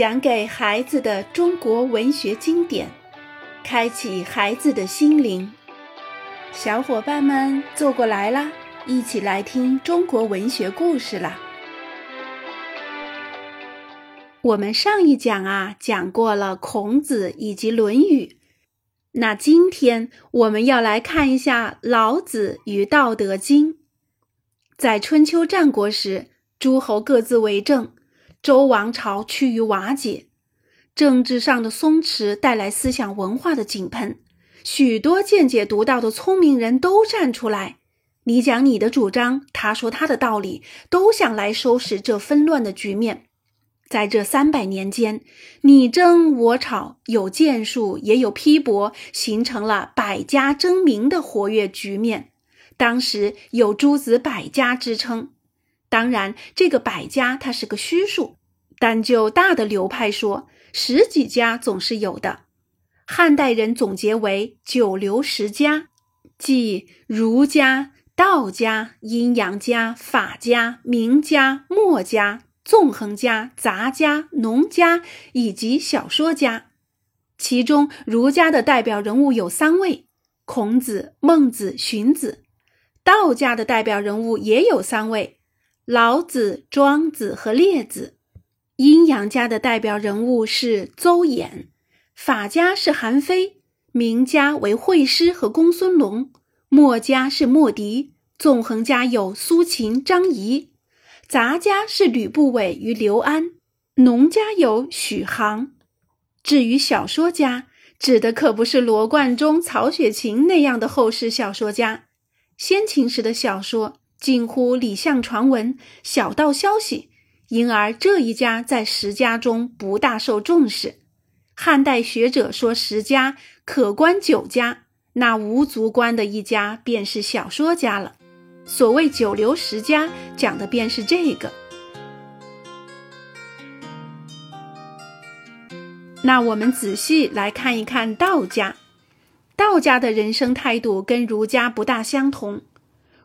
讲给孩子的中国文学经典，开启孩子的心灵。小伙伴们坐过来啦，一起来听中国文学故事啦。我们上一讲啊讲过了孔子以及《论语》，那今天我们要来看一下老子与《道德经》。在春秋战国时，诸侯各自为政。周王朝趋于瓦解，政治上的松弛带来思想文化的井喷，许多见解独到的聪明人都站出来，你讲你的主张，他说他的道理，都想来收拾这纷乱的局面。在这三百年间，你争我吵，有建树，也有批驳，形成了百家争鸣的活跃局面。当时有诸子百家之称。当然，这个百家它是个虚数，但就大的流派说，十几家总是有的。汉代人总结为九流十家，即儒家、道家、阴阳家、法家、名家、墨家、纵横家、杂家、农家以及小说家。其中，儒家的代表人物有三位：孔子、孟子、荀子；道家的代表人物也有三位。老子、庄子和列子，阴阳家的代表人物是邹衍，法家是韩非，名家为惠施和公孙龙，墨家是墨翟，纵横家有苏秦、张仪，杂家是吕不韦与刘安，农家有许杭。至于小说家，指的可不是罗贯中、曹雪芹那样的后世小说家，先秦时的小说。近乎礼相传闻，小道消息，因而这一家在十家中不大受重视。汉代学者说十家可观九家，那无足观的一家便是小说家了。所谓九流十家，讲的便是这个。那我们仔细来看一看道家，道家的人生态度跟儒家不大相同。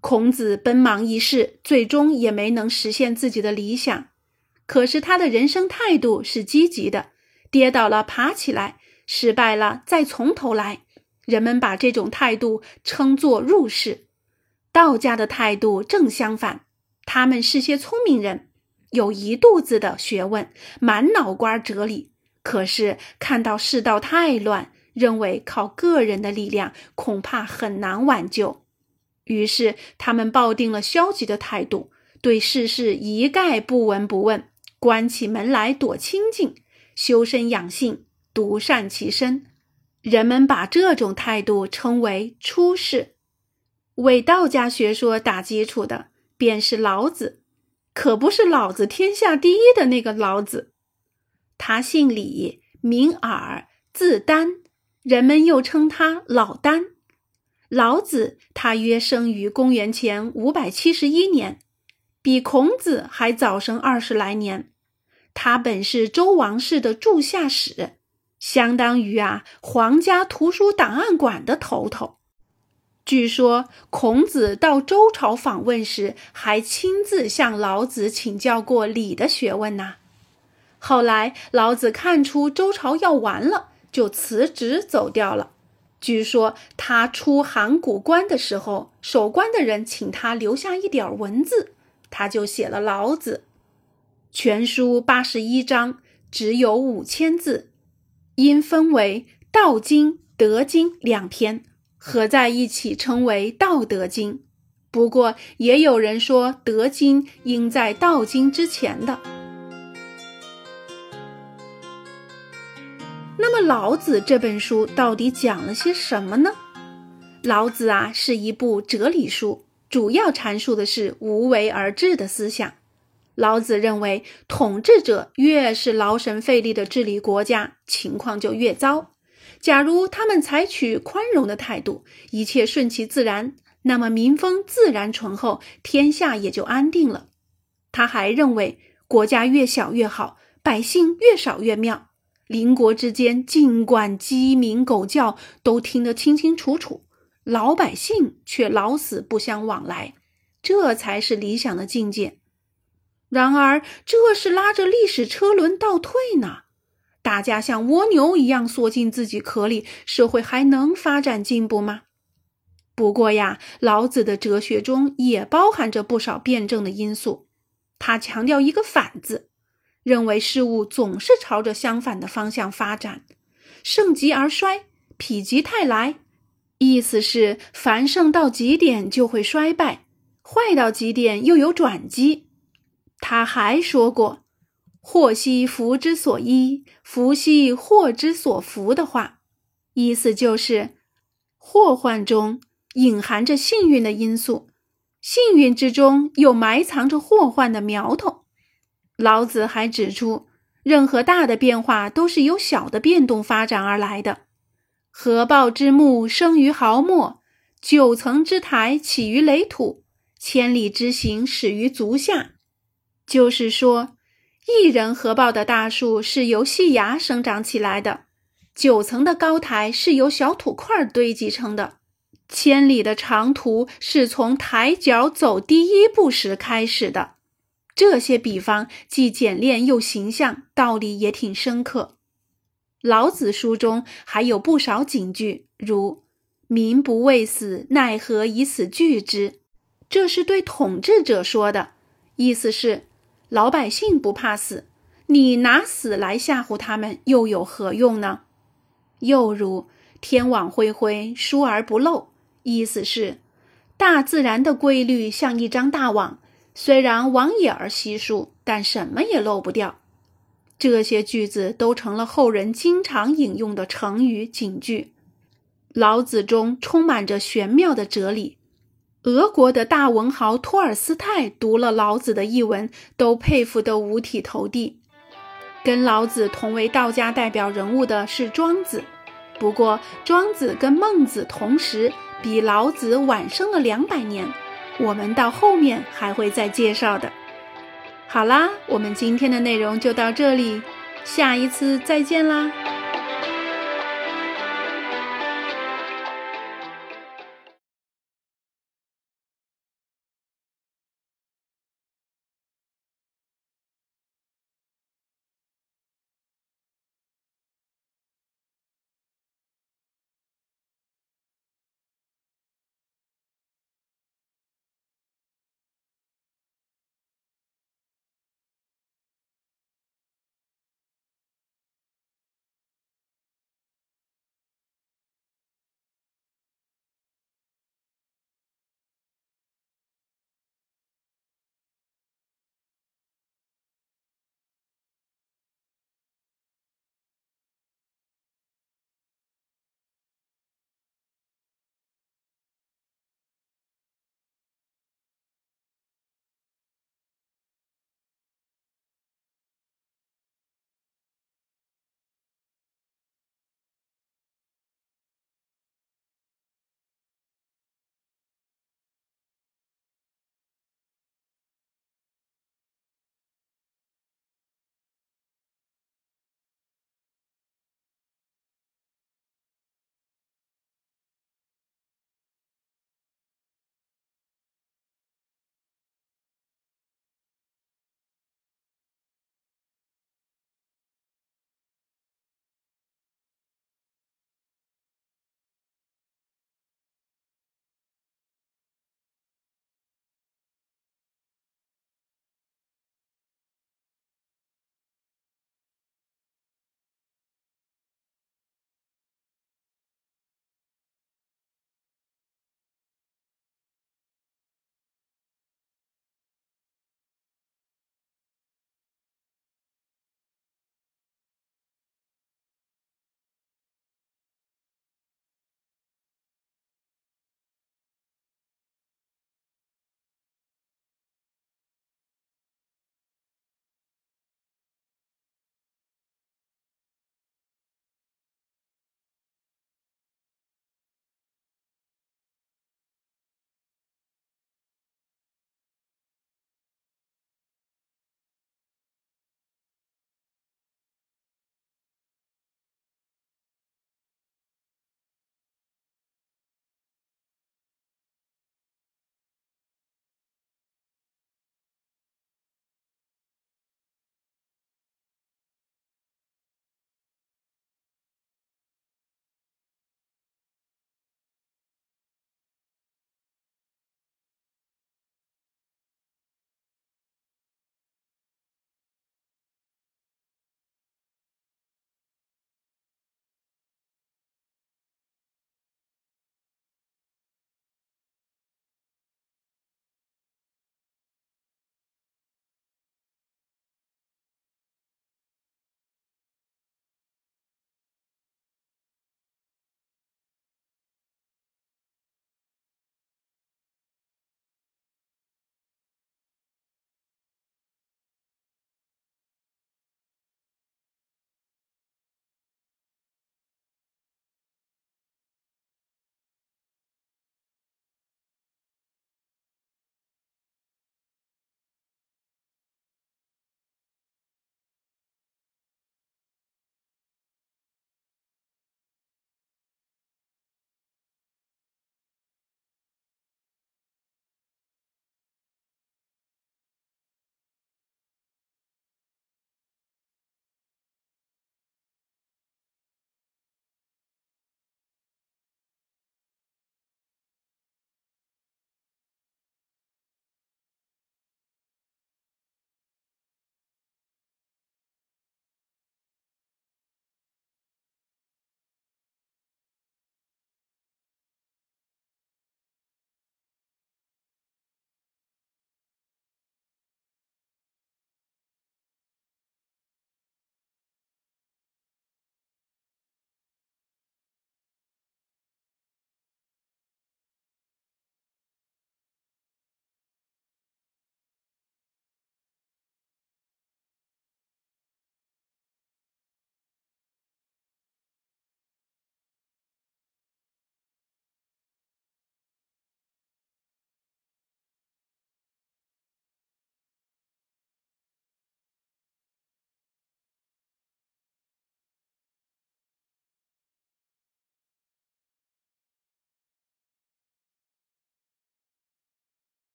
孔子奔忙一世，最终也没能实现自己的理想。可是他的人生态度是积极的，跌倒了爬起来，失败了再从头来。人们把这种态度称作入世。道家的态度正相反，他们是些聪明人，有一肚子的学问，满脑瓜哲理。可是看到世道太乱，认为靠个人的力量恐怕很难挽救。于是，他们抱定了消极的态度，对世事一概不闻不问，关起门来躲清静，修身养性，独善其身。人们把这种态度称为“出世”。为道家学说打基础的，便是老子，可不是老子天下第一的那个老子。他姓李，名耳，字丹，人们又称他老丹。老子他约生于公元前五百七十一年，比孔子还早生二十来年。他本是周王室的柱下史，相当于啊皇家图书档案馆的头头。据说孔子到周朝访问时，还亲自向老子请教过礼的学问呐。后来老子看出周朝要完了，就辞职走掉了。据说他出函谷关的时候，守关的人请他留下一点文字，他就写了《老子》。全书八十一章，只有五千字，因分为《道经》《德经》两篇，合在一起称为《道德经》。不过也有人说，《德经》应在《道经》之前的。那么，《老子》这本书到底讲了些什么呢？《老子》啊，是一部哲理书，主要阐述的是无为而治的思想。老子认为，统治者越是劳神费力的治理国家，情况就越糟。假如他们采取宽容的态度，一切顺其自然，那么民风自然淳厚，天下也就安定了。他还认为，国家越小越好，百姓越少越妙。邻国之间，尽管鸡鸣狗叫，都听得清清楚楚，老百姓却老死不相往来，这才是理想的境界。然而，这是拉着历史车轮倒退呢。大家像蜗牛一样缩进自己壳里，社会还能发展进步吗？不过呀，老子的哲学中也包含着不少辩证的因素。他强调一个“反”字，认为事物总是朝着相反的方向发展，盛极而衰，否极泰来。意思是，繁盛到极点就会衰败，坏到极点又有转机。他还说过“祸兮福之所依，福兮祸之所伏”的话，意思就是祸患中隐含着幸运的因素，幸运之中又埋藏着祸患的苗头。老子还指出，任何大的变化都是由小的变动发展而来的。合抱之木，生于毫末；九层之台，起于垒土；千里之行，始于足下。就是说，一人合抱的大树是由细芽生长起来的；九层的高台是由小土块堆积成的；千里的长途是从抬脚走第一步时开始的。这些比方既简练又形象，道理也挺深刻。老子书中还有不少警句，如“民不畏死，奈何以死惧之”，这是对统治者说的，意思是老百姓不怕死，你拿死来吓唬他们又有何用呢？又如“天网恢恢，疏而不漏”，意思是大自然的规律像一张大网，虽然网眼儿稀疏，但什么也漏不掉。这些句子都成了后人经常引用的成语警句。老子中充满着玄妙的哲理。俄国的大文豪托尔斯泰读了老子的译文，都佩服得五体投地。跟老子同为道家代表人物的是庄子，不过庄子跟孟子同时，比老子晚生了两百年。我们到后面还会再介绍的。好啦，我们今天的内容就到这里，下一次再见啦。